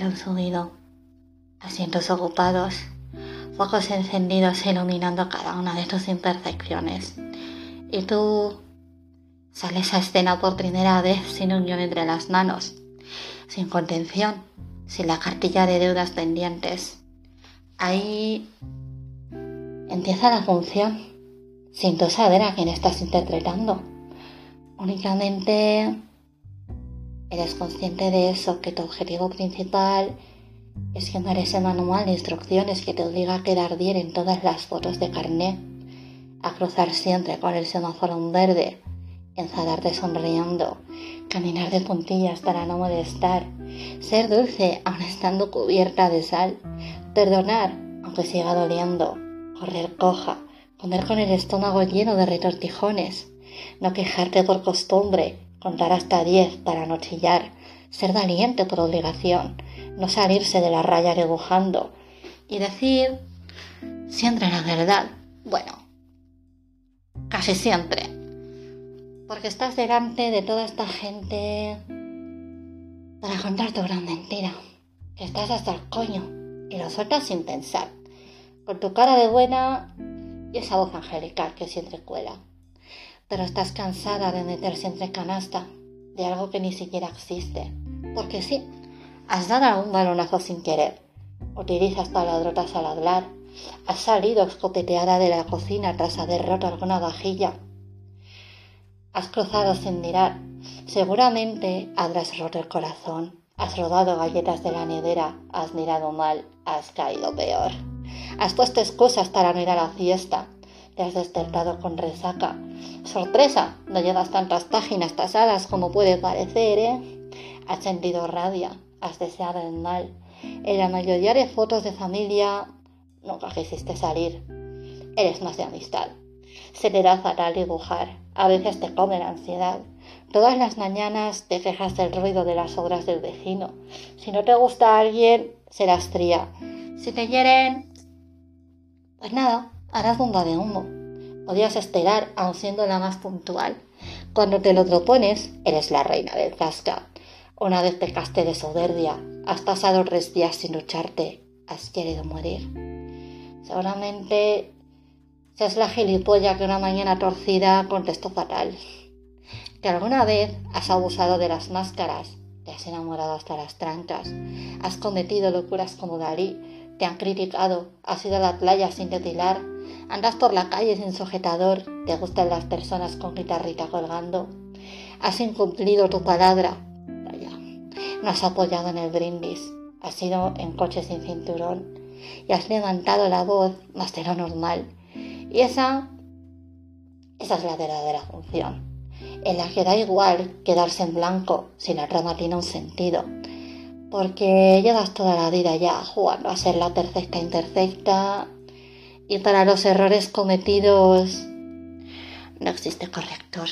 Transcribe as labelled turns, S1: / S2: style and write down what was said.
S1: Telón subido, asientos ocupados, focos encendidos iluminando cada una de tus intersecciones. Y tú sales a escena por primera vez sin unión entre las manos, sin contención, sin la cartilla de deudas pendientes. Ahí empieza la función, sin tú saber a quién estás interpretando. Únicamente eres consciente de eso, que tu objetivo principal es eres ese manual de instrucciones que te obliga a quedar bien en todas las fotos de carnet, a cruzar siempre con el semáforo en verde, enfadarte sonriendo, caminar de puntillas para no molestar, ser dulce aun estando cubierta de sal, perdonar aunque siga doliendo, correr coja, comer con el estómago lleno de retortijones, no quejarte por costumbre, contar hasta diez para no chillar, ser valiente por obligación, no salirse de la raya dibujando y decir siempre la verdad. Bueno, casi siempre. Porque estás delante de toda esta gente para contar tu gran mentira. Que estás hasta el coño y lo sueltas sin pensar. Con tu cara de buena y esa voz angelical que siempre cuela. Pero estás cansada de meterse entre canasta de algo que ni siquiera existe. Porque sí, Has dado un balonazo sin querer. Utilizas palabrotas al hablar. Has salido escopeteada de la cocina tras haber roto alguna vajilla. Has cruzado sin mirar. Seguramente habrás roto el corazón. Has rodado galletas de la nevera. Has mirado mal. Has caído peor. Has puesto excusas para no ir a la fiesta. Te has despertado con resaca. Sorpresa, no llevas tantas páginas tasadas como puede parecer, ¿eh? Has sentido rabia, has deseado el mal. En la mayoría de fotos de familia nunca quisiste salir. Eres más de amistad. Se te da fatal dibujar. A veces te come la ansiedad. Todas las mañanas te quejas del ruido de las obras del vecino. Si no te gusta a alguien, serás fría. Si te quieren, pues nada, harás bomba de humo. Podías esperar, aun siendo la más puntual. Cuando te lo propones, eres la reina del casca. Una vez pecaste de soberbia, has pasado tres días sin lucharte, has querido morir. Seguramente seas la gilipollas que una mañana torcida contestó fatal. Que alguna vez has abusado de las máscaras, te has enamorado hasta las trancas, has cometido locuras como Dalí, te han criticado, has ido a la playa sin depilar, andas por la calle sin sujetador, te gustan las personas con guitarrita colgando, has incumplido tu palabra, no has apoyado en el brindis, has ido en coche sin cinturón y has levantado la voz más de lo normal. Y esa, esa es la verdadera función, en la que da igual quedarse en blanco si la trama tiene un sentido. Porque llevas toda la vida ya jugando a ser la perfecta imperfecta y para los errores cometidos no existe corrector.